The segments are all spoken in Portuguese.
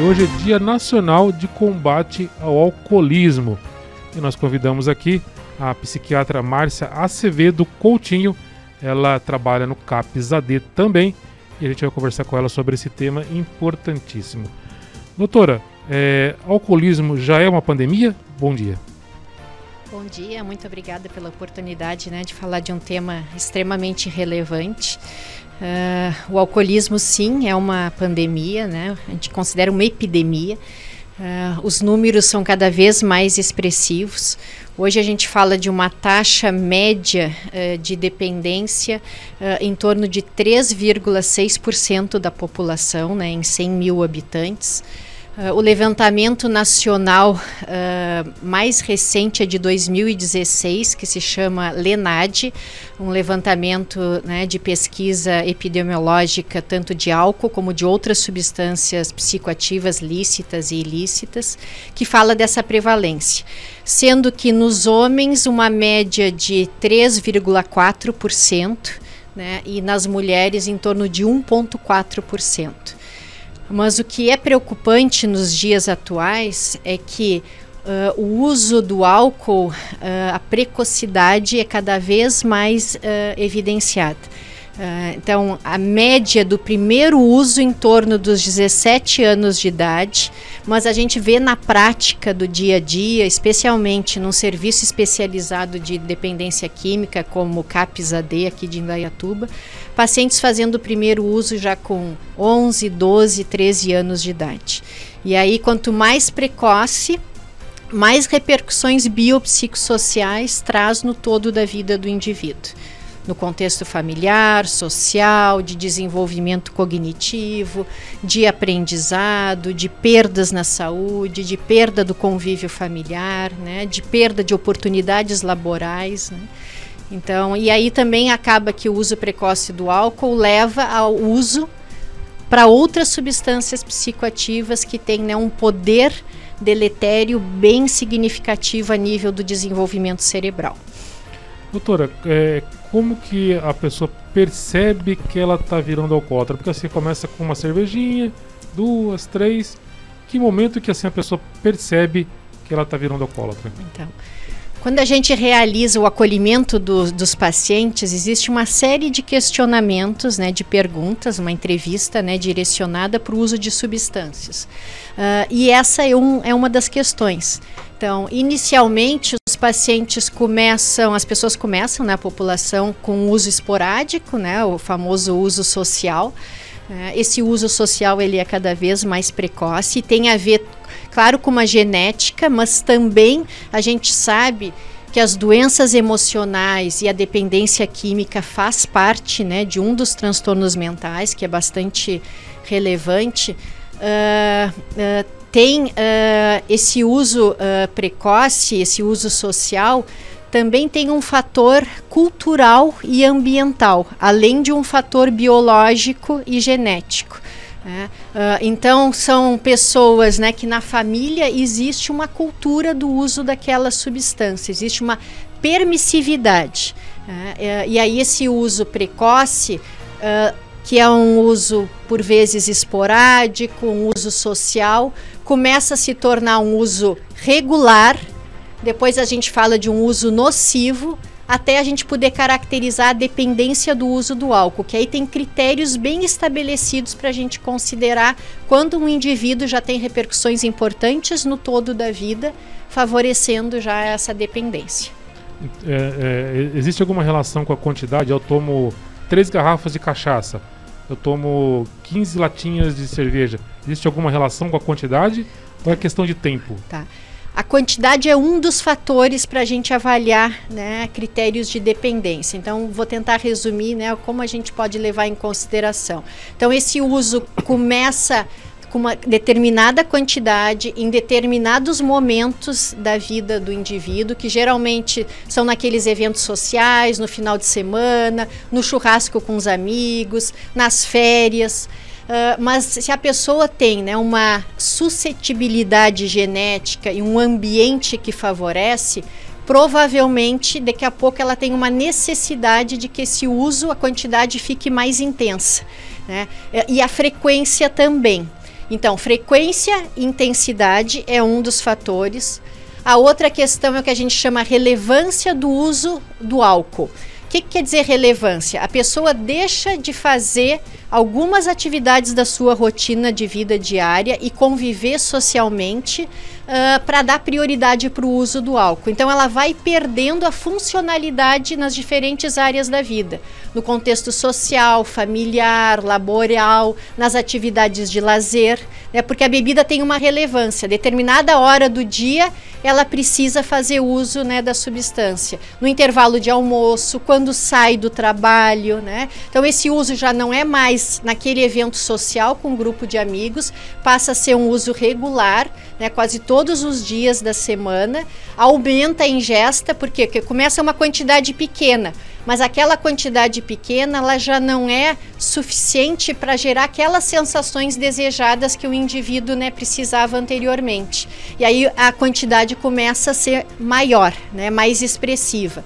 hoje é Dia Nacional de Combate ao Alcoolismo. E nós convidamos aqui a psiquiatra Márcia Acevedo Coutinho. Ela trabalha no CAPS AD também e a gente vai conversar com ela sobre esse tema importantíssimo. Doutora, é, alcoolismo já é uma pandemia? Bom dia. Bom dia, muito obrigada pela oportunidade né, de falar de um tema extremamente relevante. Uh, o alcoolismo, sim, é uma pandemia, né? a gente considera uma epidemia. Uh, os números são cada vez mais expressivos. Hoje a gente fala de uma taxa média uh, de dependência em torno de 3,6% da população, né, em 100 mil habitantes. Uh, o levantamento nacional uh, mais recente é de 2016, que se chama LENAD, um levantamento né, de pesquisa epidemiológica tanto de álcool como de outras substâncias psicoativas lícitas e ilícitas, que fala dessa prevalência. Sendo que nos homens uma média de 3,4%, né, e nas mulheres em torno de 1,4%. Mas o que é preocupante nos dias atuais é que uh, o uso do álcool, uh, a precocidade é cada vez mais uh, evidenciada. Então, a média do primeiro uso em torno dos 17 anos de idade, mas a gente vê na prática do dia a dia, especialmente num serviço especializado de dependência química, como o CAPS-AD aqui de Indaiatuba, pacientes fazendo o primeiro uso já com 11, 12, 13 anos de idade. E aí, quanto mais precoce, mais repercussões biopsicossociais traz no todo da vida do indivíduo no contexto familiar, social, de desenvolvimento cognitivo, de aprendizado, de perdas na saúde, de perda do convívio familiar, né, de perda de oportunidades laborais. Né. Então, e aí também acaba que o uso precoce do álcool leva ao uso para outras substâncias psicoativas que têm né, um poder deletério bem significativo a nível do desenvolvimento cerebral. Doutora, é, como que a pessoa percebe que ela está virando alcoólatra? Porque assim começa com uma cervejinha, duas, três. Que momento que assim a pessoa percebe que ela está virando alcoólatra? Então, quando a gente realiza o acolhimento do, dos pacientes, existe uma série de questionamentos, né, de perguntas, uma entrevista né, direcionada para o uso de substâncias. Uh, e essa é, um, é uma das questões. Então, inicialmente, os pacientes começam, as pessoas começam na né, população com uso esporádico, né, o famoso uso social. Uh, esse uso social ele é cada vez mais precoce e tem a ver claro, com uma genética, mas também a gente sabe que as doenças emocionais e a dependência química faz parte né, de um dos transtornos mentais, que é bastante relevante. Uh, uh, tem uh, esse uso precoce, esse uso social, também tem um fator cultural e ambiental, além de um fator biológico e genético. É. Uh, então são pessoas né, que na família existe uma cultura do uso daquela substância, existe uma permissividade. É, e aí esse uso precoce, uh, que é um uso por vezes esporádico, um uso social, começa a se tornar um uso regular. Depois a gente fala de um uso nocivo até a gente poder caracterizar a dependência do uso do álcool, que aí tem critérios bem estabelecidos para a gente considerar quando um indivíduo já tem repercussões importantes no todo da vida, favorecendo já essa dependência. É, é, existe alguma relação com a quantidade? Eu tomo três garrafas de cachaça, eu tomo 15 latinhas de cerveja. Existe alguma relação com a quantidade ou é questão de tempo? Tá. A quantidade é um dos fatores para a gente avaliar né, critérios de dependência. Então, vou tentar resumir né, como a gente pode levar em consideração. Então, esse uso começa com uma determinada quantidade em determinados momentos da vida do indivíduo, que geralmente são naqueles eventos sociais, no final de semana, no churrasco com os amigos, nas férias. Uh, mas se a pessoa tem né, uma suscetibilidade genética e um ambiente que favorece, provavelmente daqui a pouco ela tem uma necessidade de que esse uso, a quantidade fique mais intensa. Né? E a frequência também. Então, frequência e intensidade é um dos fatores. A outra questão é o que a gente chama relevância do uso do álcool. O que, que quer dizer relevância? A pessoa deixa de fazer algumas atividades da sua rotina de vida diária e conviver socialmente uh, para dar prioridade para o uso do álcool. Então, ela vai perdendo a funcionalidade nas diferentes áreas da vida, no contexto social, familiar, laboral, nas atividades de lazer, né, porque a bebida tem uma relevância. Determinada hora do dia, ela precisa fazer uso né, da substância. No intervalo de almoço, quando sai do trabalho. Né? Então, esse uso já não é mais naquele evento social com um grupo de amigos, passa a ser um uso regular, né, quase todos os dias da semana. Aumenta a ingesta, porque, começa uma quantidade pequena mas aquela quantidade pequena ela já não é suficiente para gerar aquelas sensações desejadas que o indivíduo né, precisava anteriormente. E aí a quantidade começa a ser maior, né, mais expressiva.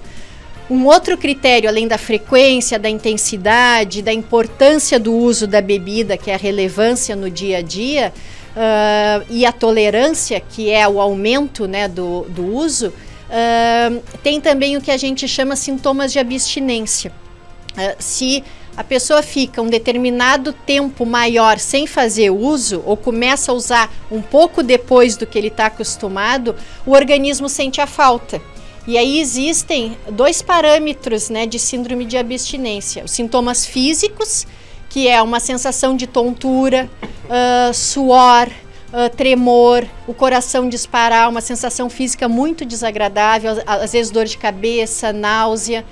Um outro critério, além da frequência, da intensidade, da importância do uso da bebida, que é a relevância no dia a dia, uh, e a tolerância, que é o aumento né, do, do uso, Uh, tem também o que a gente chama sintomas de abstinência. Uh, se a pessoa fica um determinado tempo maior sem fazer uso, ou começa a usar um pouco depois do que ele está acostumado, o organismo sente a falta. E aí existem dois parâmetros né, de síndrome de abstinência: os sintomas físicos, que é uma sensação de tontura, uh, suor, uh, tremor, o coração disparar, uma sensação física muito desagradável, às vezes dor de cabeça, náusea.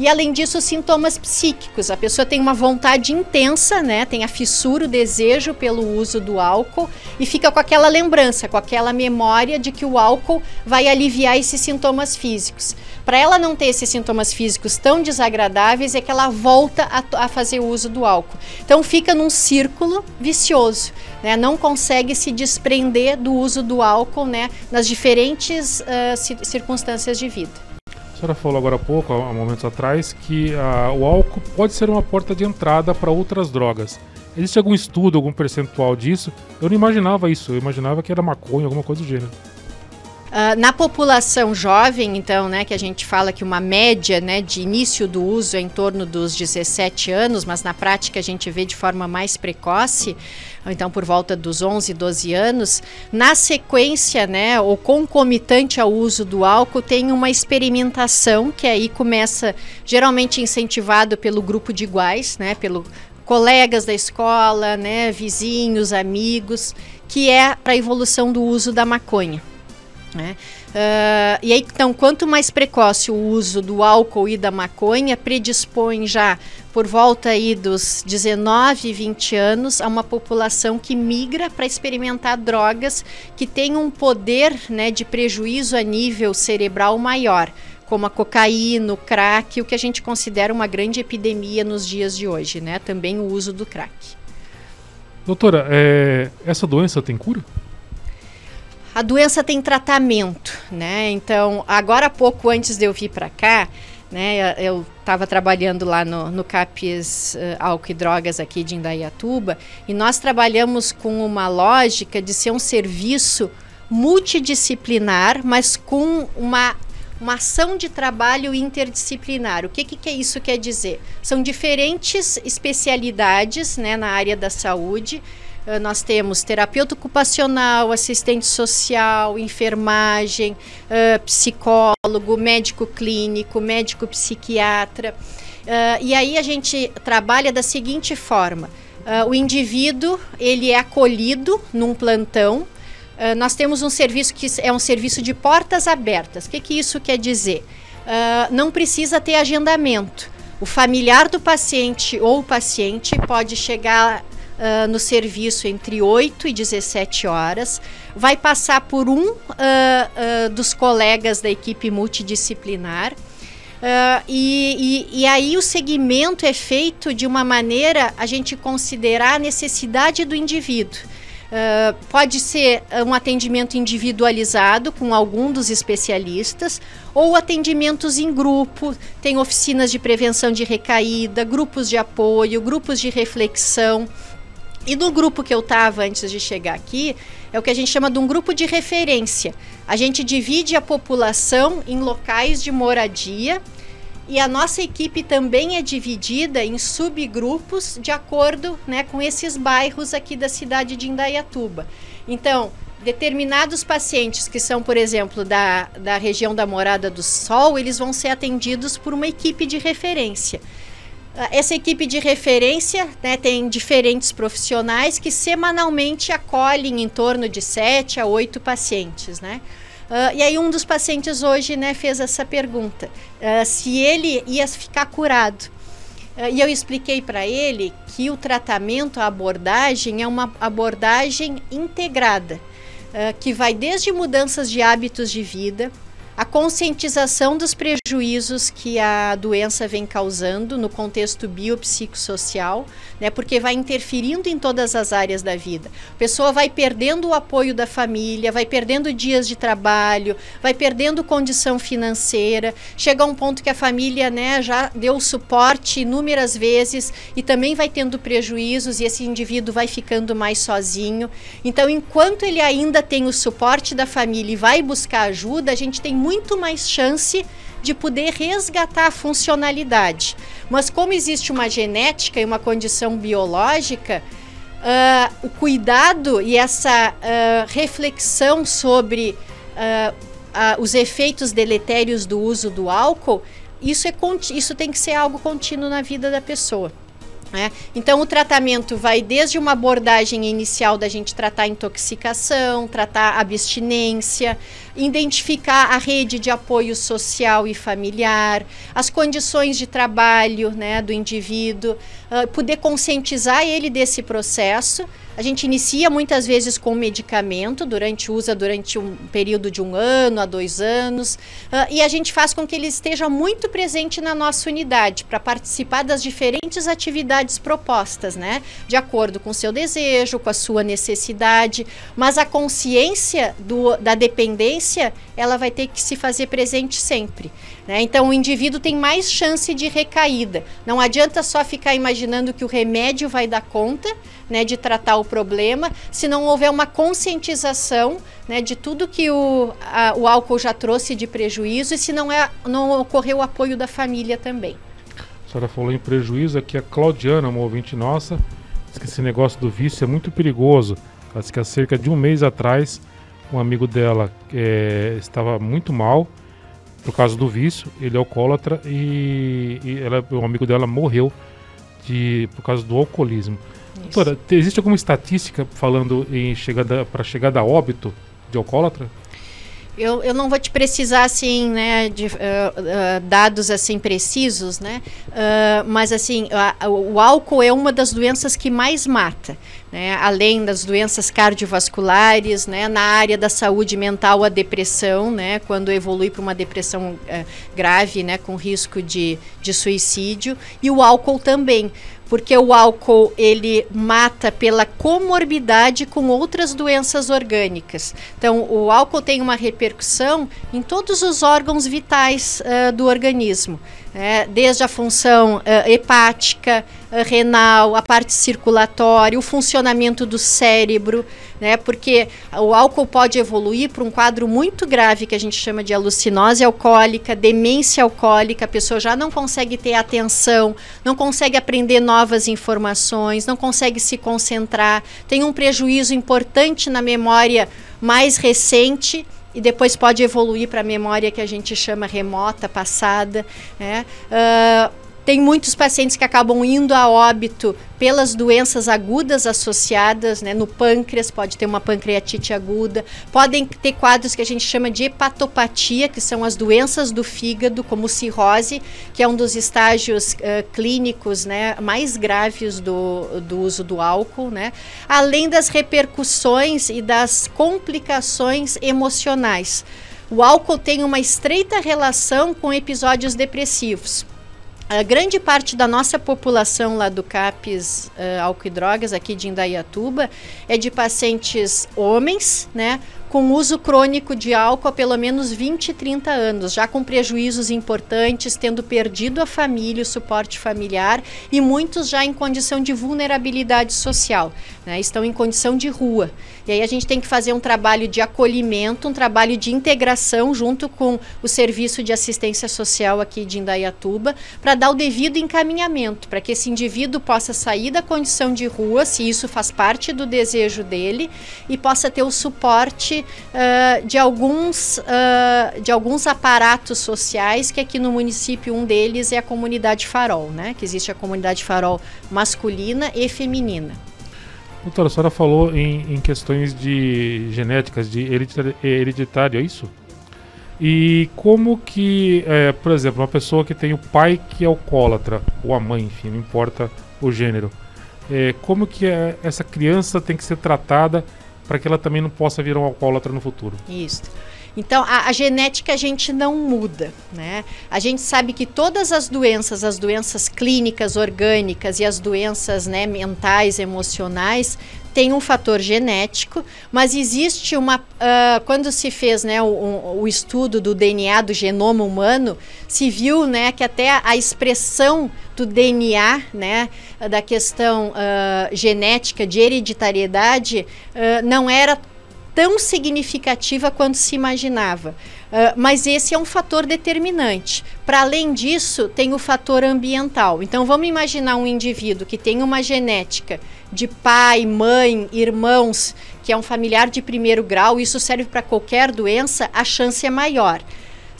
E além disso, sintomas psíquicos. A pessoa tem uma vontade intensa, né? Tem a fissura, o desejo pelo uso do álcool e fica com aquela lembrança, com aquela memória de que o álcool vai aliviar esses sintomas físicos. Para ela não ter esses sintomas físicos tão desagradáveis, é que ela volta a, a fazer uso do álcool. Então fica num círculo vicioso, né? Não consegue se desprender do uso do álcool, né? Nas diferentes uh, circunstâncias de vida senhora falou agora há pouco, há momentos atrás, que uh, o álcool pode ser uma porta de entrada para outras drogas. Existe algum estudo, algum percentual disso? Eu não imaginava isso, eu imaginava que era maconha, alguma coisa do gênero. Uh, na população jovem, então, né, que a gente fala que uma média né, de início do uso é em torno dos 17 anos, mas na prática a gente vê de forma mais precoce, então por volta dos 11, 12 anos, na sequência, né, ou concomitante ao uso do álcool, tem uma experimentação que aí começa geralmente incentivado pelo grupo de iguais, né, pelo colegas da escola, né, vizinhos, amigos, que é para a evolução do uso da maconha. Né? Uh, e aí, então, quanto mais precoce o uso do álcool e da maconha, predispõe já por volta aí dos 19, 20 anos a uma população que migra para experimentar drogas que têm um poder né, de prejuízo a nível cerebral maior, como a cocaína, o crack, o que a gente considera uma grande epidemia nos dias de hoje, né? Também o uso do crack. Doutora, é, essa doença tem cura? A doença tem tratamento, né? Então, agora há pouco antes de eu vir para cá, né, eu estava trabalhando lá no, no CAPES uh, Álcool e Drogas aqui de Indaiatuba e nós trabalhamos com uma lógica de ser um serviço multidisciplinar, mas com uma uma ação de trabalho interdisciplinar. O que, que, que isso quer dizer? São diferentes especialidades né, na área da saúde nós temos terapeuta ocupacional, assistente social, enfermagem, uh, psicólogo, médico clínico, médico psiquiatra. Uh, e aí a gente trabalha da seguinte forma: o indivíduo ele é acolhido num plantão. nós temos um serviço que é um serviço de portas abertas. O que, que isso quer dizer? não precisa ter agendamento. O familiar do paciente ou o paciente pode chegar uh, no serviço entre 8 e 17 horas, vai passar por um uh, dos colegas da equipe multidisciplinar. Uh, e, e, e, aí o segmento é feito de uma maneira a gente considerar a necessidade do indivíduo. Uh, pode ser um atendimento individualizado com algum dos especialistas ou atendimentos em grupo, tem oficinas de prevenção de recaída, grupos de apoio, grupos de reflexão. E no grupo que eu estava antes de chegar aqui, é o que a gente chama de um grupo de referência. A gente divide a população em locais de moradia e a nossa equipe também é dividida em subgrupos de acordo né, com esses bairros aqui da cidade de Indaiatuba. Então, determinados pacientes que são, por exemplo, da, da região da Morada do Sol, eles vão ser atendidos por uma equipe de referência. Ah, essa equipe de referência né, tem diferentes profissionais que semanalmente acolhem em torno de sete a oito pacientes, né? Uh, e aí um dos pacientes hoje né, fez essa pergunta, uh, se ele ia ficar curado. Uh, e eu expliquei para ele que o tratamento, a abordagem, é uma abordagem integrada, que vai desde mudanças de hábitos de vida, a conscientização dos prejuízos que a doença vem causando no contexto biopsicossocial, né, porque vai interferindo em todas as áreas da vida. A pessoa vai perdendo o apoio da família, vai perdendo dias de trabalho, vai perdendo condição financeira, chega a um ponto que a família né, já deu suporte inúmeras vezes e também vai tendo prejuízos e esse indivíduo vai ficando mais sozinho. Então, enquanto ele ainda tem o suporte da família e vai buscar ajuda, a gente tem muito muito mais chance de poder resgatar a funcionalidade. Mas como existe uma genética e uma condição biológica, uh, o cuidado e essa uh, reflexão sobre uh, os efeitos deletérios do uso do álcool, isso, é, isso tem que ser algo contínuo na vida da pessoa. É. Então, o tratamento vai desde uma abordagem inicial da gente tratar intoxicação, tratar abstinência, identificar a rede de apoio social e familiar, as condições de trabalho né, do indivíduo, uh, poder conscientizar ele desse processo a gente inicia muitas vezes com medicamento, durante usa durante um período de um ano a dois anos, uh, e a gente faz com que ele esteja muito presente na nossa unidade para participar das diferentes atividades propostas, né? De acordo com o seu desejo, com a sua necessidade, mas a consciência do, da dependência ela vai ter que se fazer presente sempre. Né? Então, o indivíduo tem mais chance de recaída. Não adianta só ficar imaginando que o remédio vai dar conta né, de tratar o problema, se não houver uma conscientização né, de tudo que o, a, o álcool já trouxe de prejuízo e se não, é, não ocorrer o apoio da família também. A senhora falou em prejuízo, aqui a Claudiana, uma ouvinte nossa, diz que esse negócio do vício é muito perigoso. Ela disse que há cerca de um mês atrás, um amigo dela é, estava muito mal por causa do vício, ele é alcoólatra e, e ela, um amigo dela morreu de, por causa do alcoolismo. Isso. Doutora, existe alguma estatística falando em chegada para chegada a óbito de alcoólatra? Eu, eu não vou te precisar assim, né, de uh, uh, dados assim precisos, né, uh, mas assim, o álcool é uma das doenças que mais mata, né, além das doenças cardiovasculares, né, na área da saúde mental a depressão, né, quando evolui para uma depressão grave, né, com risco de, de suicídio, e o álcool também porque o álcool ele mata pela comorbidade com outras doenças orgânicas. Então, o álcool tem uma repercussão em todos os órgãos vitais uh, do organismo é, desde a função uh, hepática, uh, renal, a parte circulatória, o funcionamento do cérebro, né, porque o álcool pode evoluir para um quadro muito grave que a gente chama de alucinose alcoólica, demência alcoólica, a pessoa já não consegue ter atenção, não consegue aprender novas informações, não consegue se concentrar, tem um prejuízo importante na memória mais recente e depois pode evoluir para a memória que a gente chama remota, passada. Né? Uh, tem muitos pacientes que acabam indo a óbito pelas doenças agudas associadas, né, no pâncreas, pode ter uma pancreatite aguda, podem ter quadros que a gente chama de hepatopatia, que são as doenças do fígado, como cirrose, que é um dos estágios uh, clínicos né, mais graves do, do uso do álcool, né, além das repercussões e das complicações emocionais. O álcool tem uma estreita relação com episódios depressivos a grande parte da nossa população lá do CAPES uh, Álcool e Drogas, aqui de Indaiatuba, é de pacientes homens, né? Com uso crônico de álcool há pelo menos 20, 30 anos, já com prejuízos importantes, tendo perdido a família, o suporte familiar e muitos já em condição de vulnerabilidade social, né? estão em condição de rua. E aí a gente tem que fazer um trabalho de acolhimento, um trabalho de integração junto com o Serviço de Assistência Social aqui de Indaiatuba, para dar o devido encaminhamento, para que esse indivíduo possa sair da condição de rua, se isso faz parte do desejo dele, e possa ter o suporte uh, de, alguns, uh, de alguns aparatos sociais, que aqui no município um deles é a comunidade Farol, né? que existe a comunidade Farol masculina e feminina. Doutora, a senhora falou em, em questões de genéticas, de hereditário, é isso? E como que, é, por exemplo, uma pessoa que tem o pai que é alcoólatra, ou a mãe, enfim, não importa o gênero, é, como que é, essa criança tem que ser tratada para que ela também não possa vir um alcoólatra no futuro? Isso. Então, a, a, genética a gente não muda, né? A gente sabe que todas as doenças, as doenças clínicas, orgânicas e as doenças né, mentais, emocionais, tem um fator genético, mas existe uma. Uh, quando se fez né, o, o, estudo do DNA do genoma humano, se viu né, que até a, a expressão do DNA, né, da questão uh, genética de hereditariedade, uh, não era tão significativa quanto se imaginava. Uh, mas esse é um fator determinante. Para além disso, tem o fator ambiental. Então, vamos imaginar um indivíduo que tem uma genética de pai, mãe, irmãos, que é um familiar de primeiro grau, isso serve para qualquer doença, a chance é maior.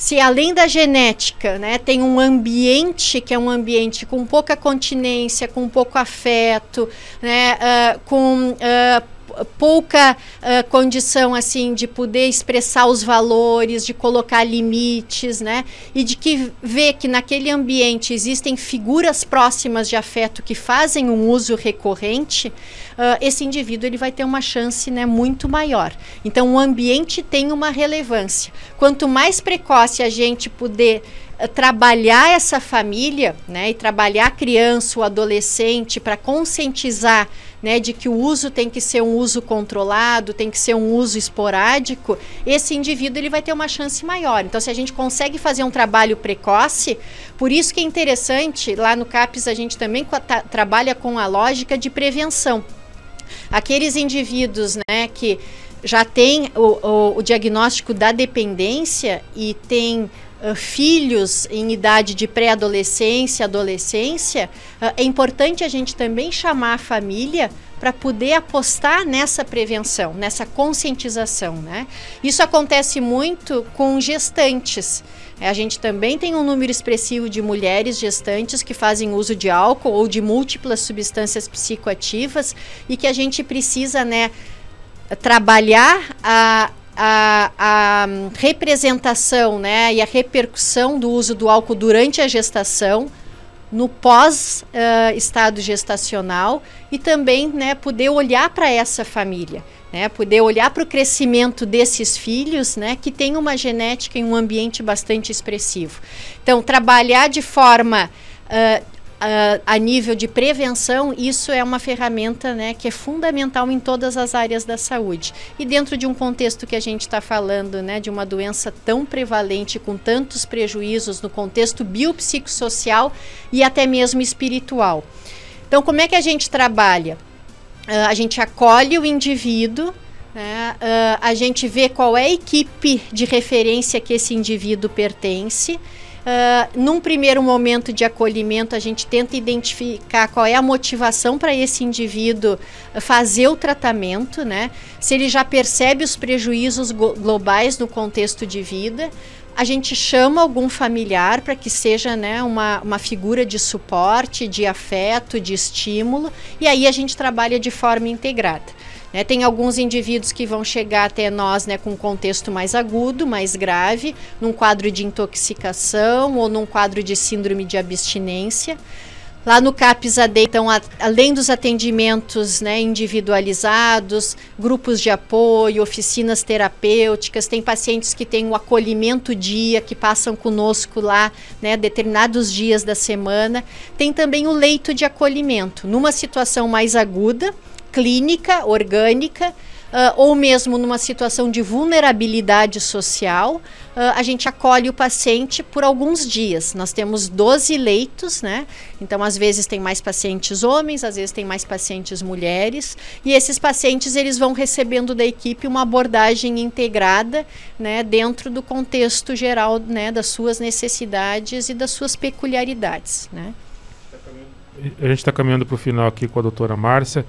Se além da genética, né, tem um ambiente que é um ambiente com pouca continência, com pouco afeto, né, uh, com uh, pouca uh, condição assim de poder expressar os valores, de colocar limites, né? E de que vê que naquele ambiente existem figuras próximas de afeto que fazem um uso recorrente, uh, esse indivíduo ele vai ter uma chance, né, muito maior. Então o ambiente tem uma relevância. Quanto mais precoce a gente puder trabalhar essa família, né, e trabalhar a criança, o adolescente para conscientizar né, de que o uso tem que ser um uso controlado, tem que ser um uso esporádico, esse indivíduo ele vai ter uma chance maior. Então, se a gente consegue fazer um trabalho precoce, por isso que é interessante, lá no CAPES a gente também trabalha com a lógica de prevenção. Aqueles indivíduos né, que já têm o, o, o diagnóstico da dependência e têm Uh, filhos em idade de pré-adolescência, adolescência, uh, é importante a gente também chamar a família para poder apostar nessa prevenção, nessa conscientização, né? Isso acontece muito com gestantes. É, a gente também tem um número expressivo de mulheres gestantes que fazem uso de álcool ou de múltiplas substâncias psicoativas e que a gente precisa, né, trabalhar a, a, a representação né, e a repercussão do uso do álcool durante a gestação, no pós-estado uh, gestacional e também né, poder olhar para essa família. Né, poder olhar para o crescimento desses filhos, né, que tem uma genética em um ambiente bastante expressivo. Então, trabalhar de forma uh, Uh, a nível de prevenção, isso é uma ferramenta né, que é fundamental em todas as áreas da saúde. E dentro de um contexto que a gente está falando, né, de uma doença tão prevalente, com tantos prejuízos no contexto biopsicossocial e até mesmo espiritual. Então, como é que a gente trabalha? Uh, a gente acolhe o indivíduo, uh, a gente vê qual é a equipe de referência que esse indivíduo pertence Uh, num primeiro momento de acolhimento, a gente tenta identificar qual é a motivação para esse indivíduo fazer o tratamento, né? Se ele já percebe os prejuízos globais no contexto de vida, a gente chama algum familiar para que seja né, uma, uma figura de suporte, de afeto, de estímulo, e aí a gente trabalha de forma integrada. Né, tem alguns indivíduos que vão chegar até nós né, com um contexto mais agudo, mais grave, num quadro de intoxicação ou num quadro de síndrome de abstinência. Lá no CAPS AD, então, a, além dos atendimentos né, individualizados, grupos de apoio, oficinas terapêuticas, tem pacientes que têm o acolhimento dia, que passam conosco lá né, determinados dias da semana. Tem também o leito de acolhimento, numa situação mais aguda, clínica, orgânica, uh, ou mesmo numa situação de vulnerabilidade social, uh, a gente acolhe o paciente por alguns dias. Nós temos 12 leitos, né? Então, às vezes tem mais pacientes homens, às vezes tem mais pacientes mulheres, e esses pacientes eles vão recebendo da equipe uma abordagem integrada, né, dentro do contexto geral, né, das suas necessidades e das suas peculiaridades, né? A gente está caminhando para o final aqui com a doutora Márcia.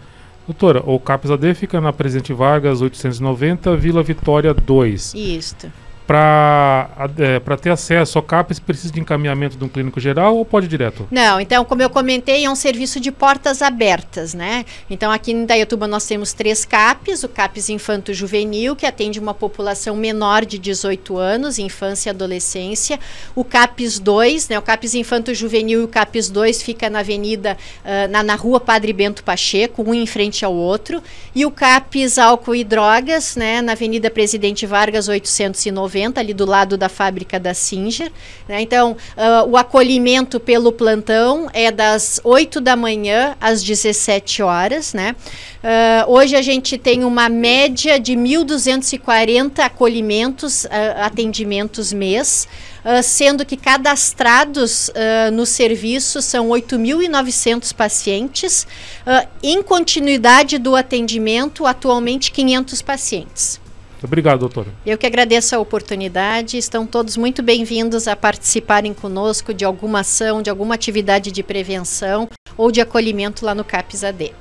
Doutora, o CAPS AD fica na Presidente Vargas 890, Vila Vitória 2. Isso para é, ter acesso ao CAPES precisa de encaminhamento de um clínico geral ou pode ir direto? Não, então, como eu comentei, é um serviço de portas abertas, né? Então, aqui em Dayatuba nós temos três CAPES, o CAPES Infanto Juvenil, que atende uma população menor de 18 anos, infância e adolescência, o CAPES 2, né? O CAPES Infanto Juvenil e o CAPES 2 fica na avenida, uh, na, na rua Padre Bento Pacheco, um em frente ao outro, e o CAPES Álcool e Drogas, né? Na avenida Presidente Vargas 890, ali do lado da fábrica da Singer. Né? Então, uh, o acolhimento pelo plantão é das 8 da manhã às 17 horas. Né? Uh, hoje a gente tem uma média de 1.240 acolhimentos, uh, atendimentos mês. Uh, sendo que cadastrados uh, no serviço são 8.900 pacientes, uh, em continuidade do atendimento, atualmente 500 pacientes. Obrigado, doutora. Eu que agradeço a oportunidade. Estão todos muito bem-vindos a participarem conosco de alguma ação, de alguma atividade de prevenção ou de acolhimento lá no CAPS AD.